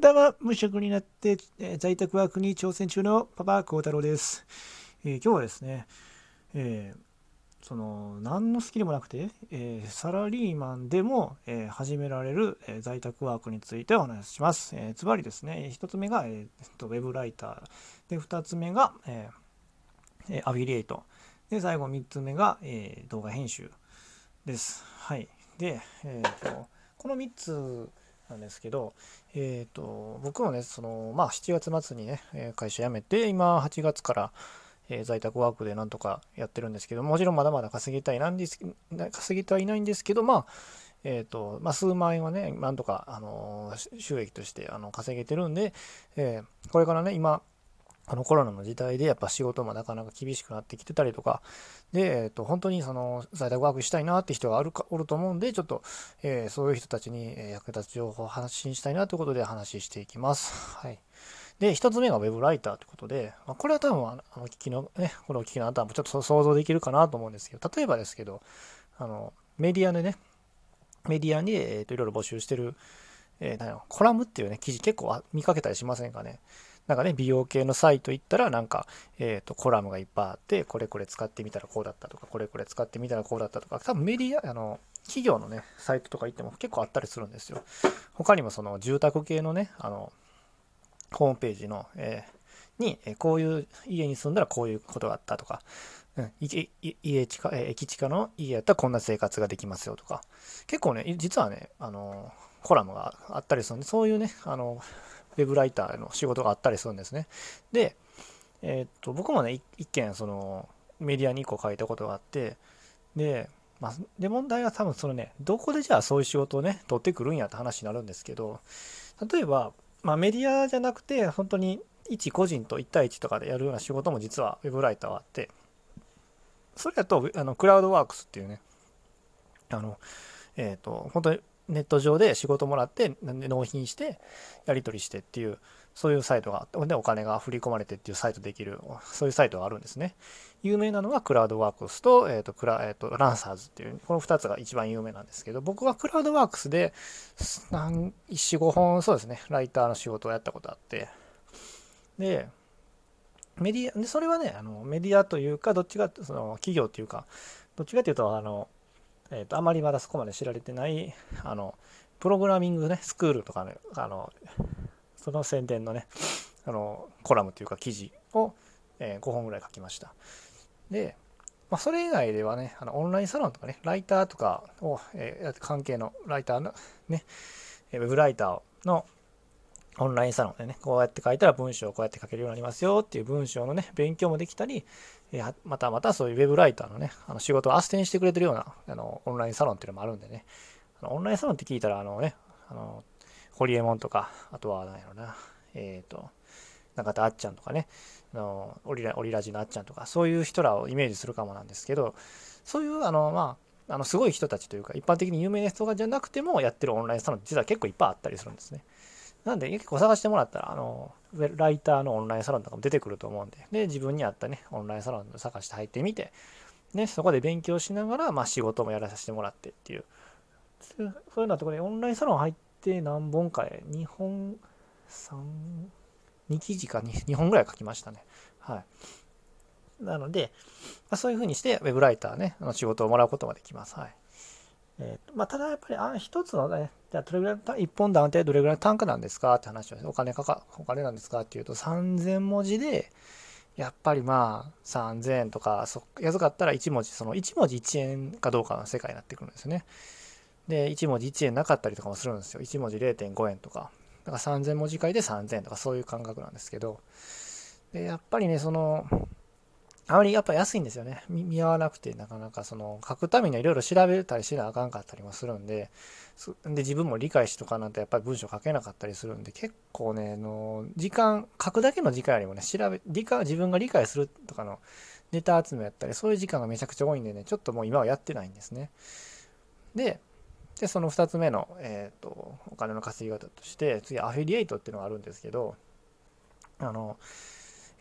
どうも、無職になって、えー、在宅ワークに挑戦中のパパ幸太郎です。えー、今日はですね、えー、その、何のスキルもなくて、えサラリーマンでも、え始められる、え在宅ワークについてお話しします。えつまりですね、1つ目が、えー、とウェブライター。で、2つ目が、えアフィリエイト。で、最後3つ目が、え動画編集です。はい。で、えーと、この3つなんですけど、えーと、僕もねその、まあ、7月末にね会社辞めて今8月から、え、在宅ワークでなんとかやってるんですけどもちろんまだまだ稼ぎたいなんです稼ぎたいないんですけどまあえーとまあ、数万円はね、なんとか、あの収益としてあの稼げてるんで、えー、これからね、今、あのコロナの時代でやっぱ仕事もなかなか厳しくなってきてたりとか、で、えっ、と、本当にその在宅ワークしたいなって人があるか、おると思うんで、ちょっと、えー、そういう人たちに役立つ情報を発信したいなということで話していきます。はい。で、一つ目が Web ライターということで、まあ、これは多分、あの、聞きの、ね、これを聞きのあなたもちょっと想像できるかなと思うんですけど、例えばですけど、あの、メディアでね、メディアに、えっ、と、いろいろ募集してる、えー、コラムっていうね、記事結構見かけたりしませんかね。なんかね、美容系のサイト行ったら、なんか、えっ、と、コラムがいっぱいあって、これこれ使ってみたらこうだったとか、これこれ使ってみたらこうだったとか、多分メディア、あの、企業のね、サイトとか行っても結構あったりするんですよ。他にもその住宅系のね、あの、ホームページの、えー、に、えこういう家に住んだらこういうことがあったとか、うん、家家地下、え駅地下の家やったらこんな生活ができますよとか、結構ね、実はね、あの、コラムがあったりするんで、そういうね、あの、ウェブライターの仕事があったりするんですね。で、えー、っと、僕もね、一件、その、メディアに1個書いたことがあって、で、まあ、で、問題は多分そのね、どこでじゃあそういう仕事をね、取ってくるんやって話になるんですけど、例えば、まあ、メディアじゃなくて、本当に一個人と1対1とかでやるような仕事も実はウェブライターはあって、それだと、あの、クラウドワークスっていうね、あの、えっ、ー、と、本当にネット上で仕事もらって納品してやり取りしてっていうそういうサイトがあってでお金が振り込まれてっていうサイトできるそういうサイトがあるんですね。有名なのはクラウドワークスと,、えーとクラえーと、ランサーズっていうこの2つが一番有名なんですけど僕はクラウドワークスで45本そうですねライターの仕事をやったことあって。でメディアでそれはねあのメディアというかどっちかその企業というかどっちかというとあのえーと、あまりまだそこまで知られてないあのプログラミングねスクールとかねあのその宣伝のねあのコラムというか記事を、えー、5本ぐらい書きました。で、まあ、それ以外ではねあのオンラインサロンとかねライターとかを、えー、関係のライターのねウェブライターのオンラインサロンでね、こうやって書いたら文章をこうやって書けるようになりますよっていう文章のね、勉強もできたり、またまたそういうウェブライターのね、あの仕事を斡旋してくれてるようなあのオンラインサロンっていうのもあるんでね、あのオンラインサロンって聞いたら、あのね、あの、ホリエモンとか、あとは何やろな、えっ、ー、と、中田あっちゃんとかね、あのオリラオリラジのあっちゃんとか、そういう人らをイメージするかもなんですけど、そういう、あの、まあ、あのすごい人たちというか、一般的に有名な人がじゃなくてもやってるオンラインサロンって実は結構いっぱいあったりするんですね。なんで結構探してもらったら、あの、ライターのオンラインサロンとかも出てくると思うんで、で、自分に合ったね、オンラインサロンを探して入ってみて、ね、そこで勉強しながら、まあ仕事もやらさせてもらってっていう、そういうようなところでオンラインサロン入って何本かで、2本、3、2記事か 2, 2本ぐらい書きましたね。はい。なので、まあ、そういうふうにして、ウェブライターね、あの仕事をもらうことができます。はい。えーまあ、ただやっぱりあ一つのね、じゃあどれぐらい、一本断定どれぐらいの単価なんですかって話を、お金かか、お金なんですかっていうと3000文字で、やっぱりまあ3000円とか、そ安かったら1文字、その1文字1円かどうかの世界になってくるんですよね。で、1文字1円なかったりとかもするんですよ。1文字0.5円とか。だから3000文字書いて3000円とかそういう感覚なんですけど、で、やっぱりね、その、あまりやっぱ安いんですよね。見合わなくて、なかなかその書くためにはいろいろ調べたりしなあかんかったりもするんで、で自分も理解しとかなんてやっぱり文章書けなかったりするんで、結構ね、の時間、書くだけの時間よりもね、調べ、理解、自分が理解するとかのネタ集めやったり、そういう時間がめちゃくちゃ多いんでね、ちょっともう今はやってないんですね。で、で、その2つ目の、えっ、ー、と、お金の稼ぎ方として、次アフィリエイトっていうのがあるんですけど、あの、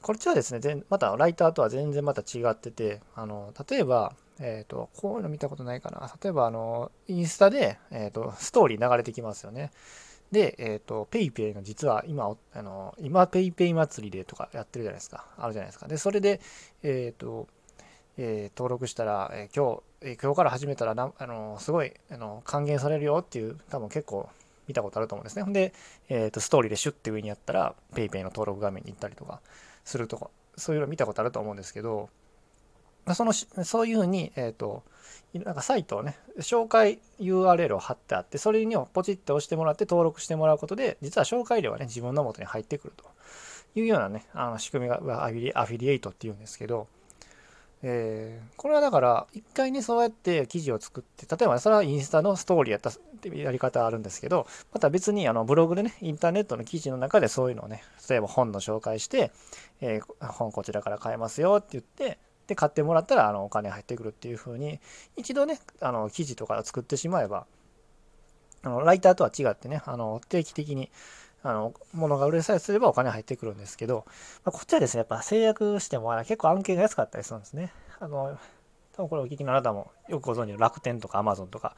こっちはですね、またライターとは全然また違ってて、あの、例えば、えっ、ー、と、こういうの見たことないかな。例えば、あの、インスタで、えっ、ー、と、ストーリー流れてきますよね。で、えっ、ー、と、PayPay の実は今、あの、今 PayPay 祭りでとかやってるじゃないですか。あるじゃないですか。で、それで、えっ、と、え、登録したら、え、今日、え、今日から始めたらな、あのすごいあの還元されるよっていう、多分結構見たことあると思うんですね。ほんで、えーと、ストーリーでシュッて上にやったら PayPay の登録画面に行ったりとかするとか、そういうの見たことあると思うんですけど、そのそういうふうに、えっ、ー、と、なんかサイトをね、紹介 URL を貼ってあって、それにポチッと押してもらって登録してもらうことで、実は紹介料はね、自分の元に入ってくるというようなね、あの仕組みがアフィリエイトっていうんですけど、えー、これはだから一回ねそうやって記事を作って例えばそれはインスタのストーリーやったってやり方あるんですけどまた別にあのブログでねインターネットの記事の中でそういうのをね例えば本の紹介して、えー、本こちらから買えますよって言ってで買ってもらったらあのお金入ってくるっていう風に一度ねあの記事とか作ってしまえばあのライターとは違ってねあの定期的にあの、物が売れさえすればお金入ってくるんですけど、まあ、こっちはですね、やっぱ制約しても結構案件が安かったりするんですね。あの、多分これお聞きのあなたもよくご存知の楽天とかアマゾンとか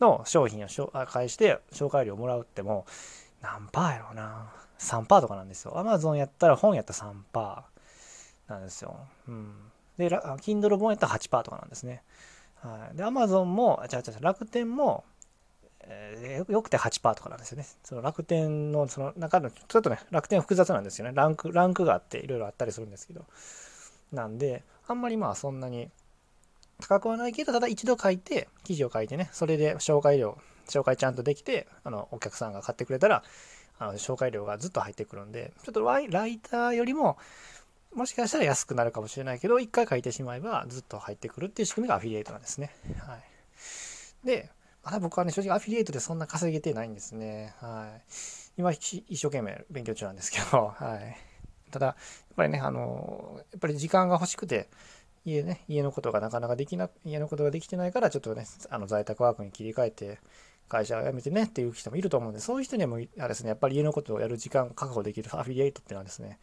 の商品を介して紹介料をもらうっても何パーやろうな。3パーとかなんですよ。アマゾンやったら本やったら3パーなんですよ。うん。で、Kindle 本やったら8パーとかなんですね。はい。で、アマゾンも、じゃあ、楽天もえー、よくて8%とかなんですよね。その楽天のその中の、ちょっとね、楽天複雑なんですよね。ランク、ランクがあっていろいろあったりするんですけど。なんで、あんまりまあそんなに高くはないけど、ただ一度書いて、記事を書いてね、それで紹介料、紹介ちゃんとできて、あの、お客さんが買ってくれたら、あの紹介料がずっと入ってくるんで、ちょっとライターよりも、もしかしたら安くなるかもしれないけど、一回書いてしまえばずっと入ってくるっていう仕組みがアフィリエイトなんですね。はい。で、まだ僕はね、正直アフィリエイトでそんな稼げてないんですね。はい。今、一生懸命勉強中なんですけど、はい。ただ、やっぱりね、あの、やっぱり時間が欲しくて、家ね、家のことがなかなかできな、家のことができてないから、ちょっとね、あの在宅ワークに切り替えて、会社を辞めてねっていう人もいると思うんで、そういう人にもあれですね、やっぱり家のことをやる時間確保できる アフィリエイトっていうのはですね、やっ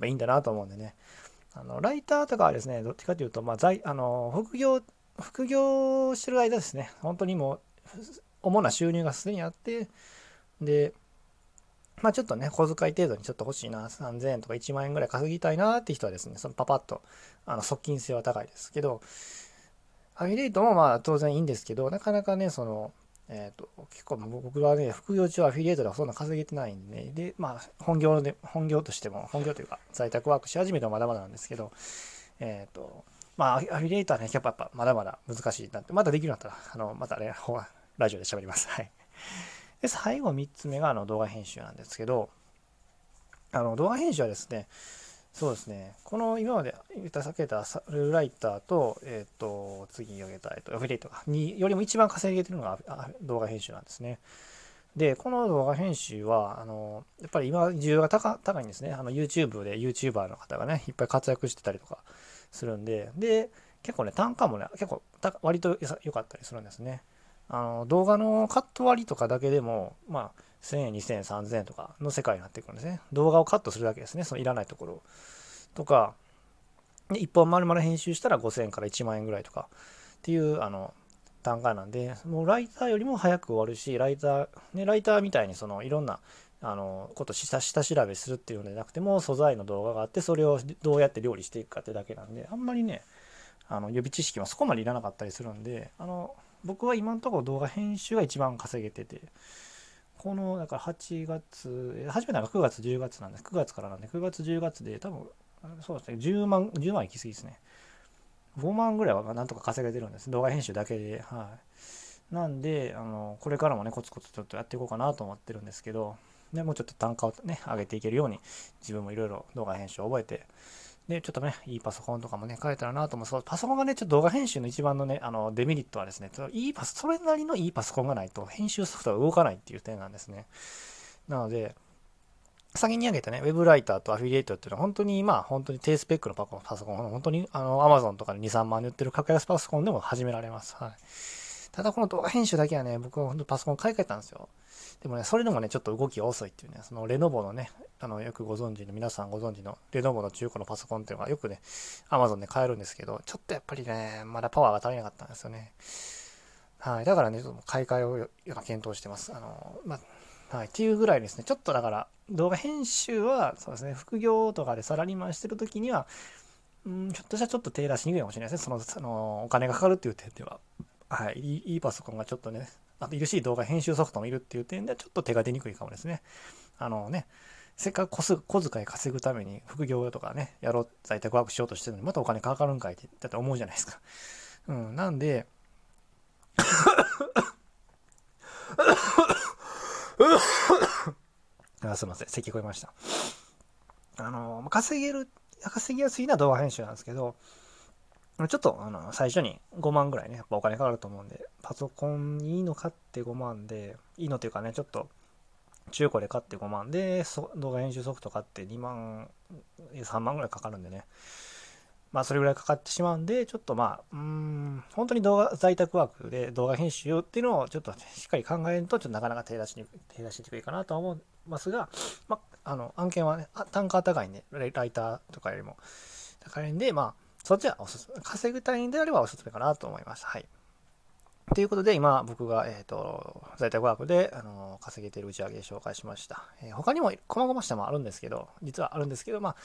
ぱいいんだなと思うんでね。あのライターとかはですね、どっちかというと、まあ、在あの副業、副業してる間ですね、本当にもう 主な収入がすでにあって、で、まあちょっとね、小遣い程度にちょっと欲しいな、3000円とか1万円ぐらい稼ぎたいなって人はですね、そのパパッと、あの、側近性は高いですけど、アフィリエイトもまあ当然いいんですけど、なかなかね、その、えっ、ー、と、結構僕はね、副業中はアフィリエイトではそんな稼げてないんで、で、まあ本業で、本業としても、本業というか在宅ワークし始めてもまだまだなんですけど、えっ、ー、と、まあアフィリエイトはね、やっぱやっぱまだまだ難しいなって、まだできるんだったら、あの、またね、ラジオで喋ります。はい。で、最後3つ目があの動画編集なんですけど、あの動画編集はですね、そうですね、この今まで言った避けたサルライターと、えっ、ー、と、次に挙げた、えっ、と、アフィリエイトによりも一番稼げてるのが動画編集なんですね。で、この動画編集は、あの、やっぱり今、需要が高高いんですね。あの、YouTube で YouTuber の方がね、いっぱい活躍してたりとかするんで、で、結構ね、単価もね、結構割と良かったりするんですね。あの動画のカット割りとかだけでも、まあ、1000円、2000円、3000円とかの世界になってくるんですね。動画をカットするだけですね。そのいらないところとか、1本丸々編集したら5000円から1万円ぐらいとかっていうあの単価なんで、もうライターよりも早く終わるし、ライター、ね、ライターみたいにそのいろんなあのこと下下調べするっていうのでなくても素材の動画があってそれをどうやって料理していくかってだけなんであんまりねあの予備知識はそこまでいらなかったりするんであの僕は今のところ動画編集が一番稼げてて、この、だから8月、初めてのが9月、10月なんです。9月からなんで、9月、10月で多分、そうですね、10万、10万いきすぎですね。5万ぐらいはなんとか稼げてるんです。動画編集だけで。はい。なんで、あの、これからもね、コツコツちょっとやっていこうかなと思ってるんですけど、でもうちょっと単価をね、上げていけるように、自分もいろいろ動画編集を覚えて、で、ちょっとね、いいパソコンとかもね、変えたらなと思う。そう、パソコンがね、ちょっと動画編集の一番のね、あの、デメリットはですね、いいパソ、それなりのいいパソコンがないと、編集ソフトが動かないっていう点なんですね。なので、先に挙げたね、ウェブライターとアフィリエイトっていうのは本当にまあ本当に低スペックのパソコン、本当にあの Amazon とかで2、3万で売ってる格安パソコンでも始められます。はい。ただこの動画編集だけはね、僕は本当パソコン買い替えたんですよ。でもね、それでもね、ちょっと動きが遅いっていうね、そのレノボのね、あの、よくご存知の、皆さんご存知の、レノボの中古のパソコンっていうのがよくね、Amazon で買えるんですけど、ちょっとやっぱりね、まだパワーが足りなかったんですよね。はい。だからね、ちょっと買い替えを今検討してます。あの、ま、はい、っていうぐらいですね、ちょっとだから動画編集はそうですね、副業とかでサラリーマンしてる時には、うん、ひょっとしたらちょっと手出しにくいかもしれないですね。その、そのお金がかかるっていう点では。はい。いいパソコンがちょっとね、あといるし動画編集ソフトもいるっていう点ではちょっと手が出にくいかもですね。あのね、せっかく小遣い稼ぐために副業とかね、やろう、在宅ワークしようとしてるのにまたお金かかるんかいって、だって思うじゃないですか。うん、なんで、あすいません、咳こえました。あの、稼げる、稼ぎやすいな動画編集なんですけど、ちょっとあの最初に5万ぐらいね、やっぱお金かかると思うんで、パソコンいいの買って5万で、いいのっていうかね、ちょっと中古で買って5万で、動画編集ソフト買って2万、3万ぐらいかかるんでね。まあそれぐらいかかってしまうんで、ちょっとまあ、うん、本当に動画、在宅ワークで動画編集っていうのをちょっとしっかり考えると、ちょっとなかなか手出しに、手出しにくいかなとは思いますが、まあ、あの、案件はね、単価高いんで、ライターとかよりも高いんで、まあ、そっちはおすすめ。稼ぐ単位であればおすすめかなと思います。はい。ということで、今僕が、えっ、ー、と、在宅ワークで、あの、稼げている打ち上げ紹介しました。えー、他にも、細々したもあるんですけど、実はあるんですけど、まあ、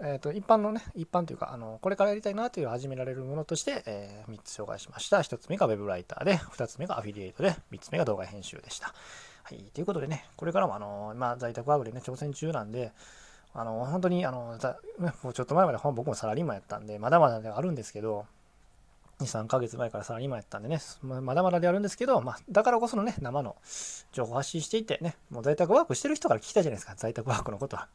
えーと、一般のね、一般というか、あのこれからやりたいなという始められるものとして、えー、3つ紹介しました。1つ目が Web ライターで、2つ目がアフィリエイトで、3つ目が動画編集でした。はい、ということでね、これからもあの、まあ、在宅ワークでね、挑戦中なんで、あの本当にあの、もうちょっと前まで僕もサラリーマンやったんで、まだまだではあるんですけど、2、3ヶ月前からサラリーマンやったんでね、まだまだであるんですけど、まあ、だからこそのね、生の情報発信していてね、もう在宅ワークしてる人から聞きたいじゃないですか、在宅ワークのことは。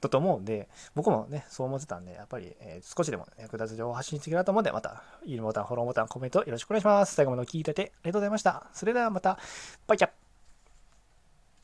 だ と思うんで、僕もね、そう思ってたんで、やっぱり、えー、少しでも役立つ情報発信していけたと思うんで、また、いいねボタン、フォローボタン、コメントよろしくお願いします。最後まで聞いててありがとうございました。それではまた、バイチャ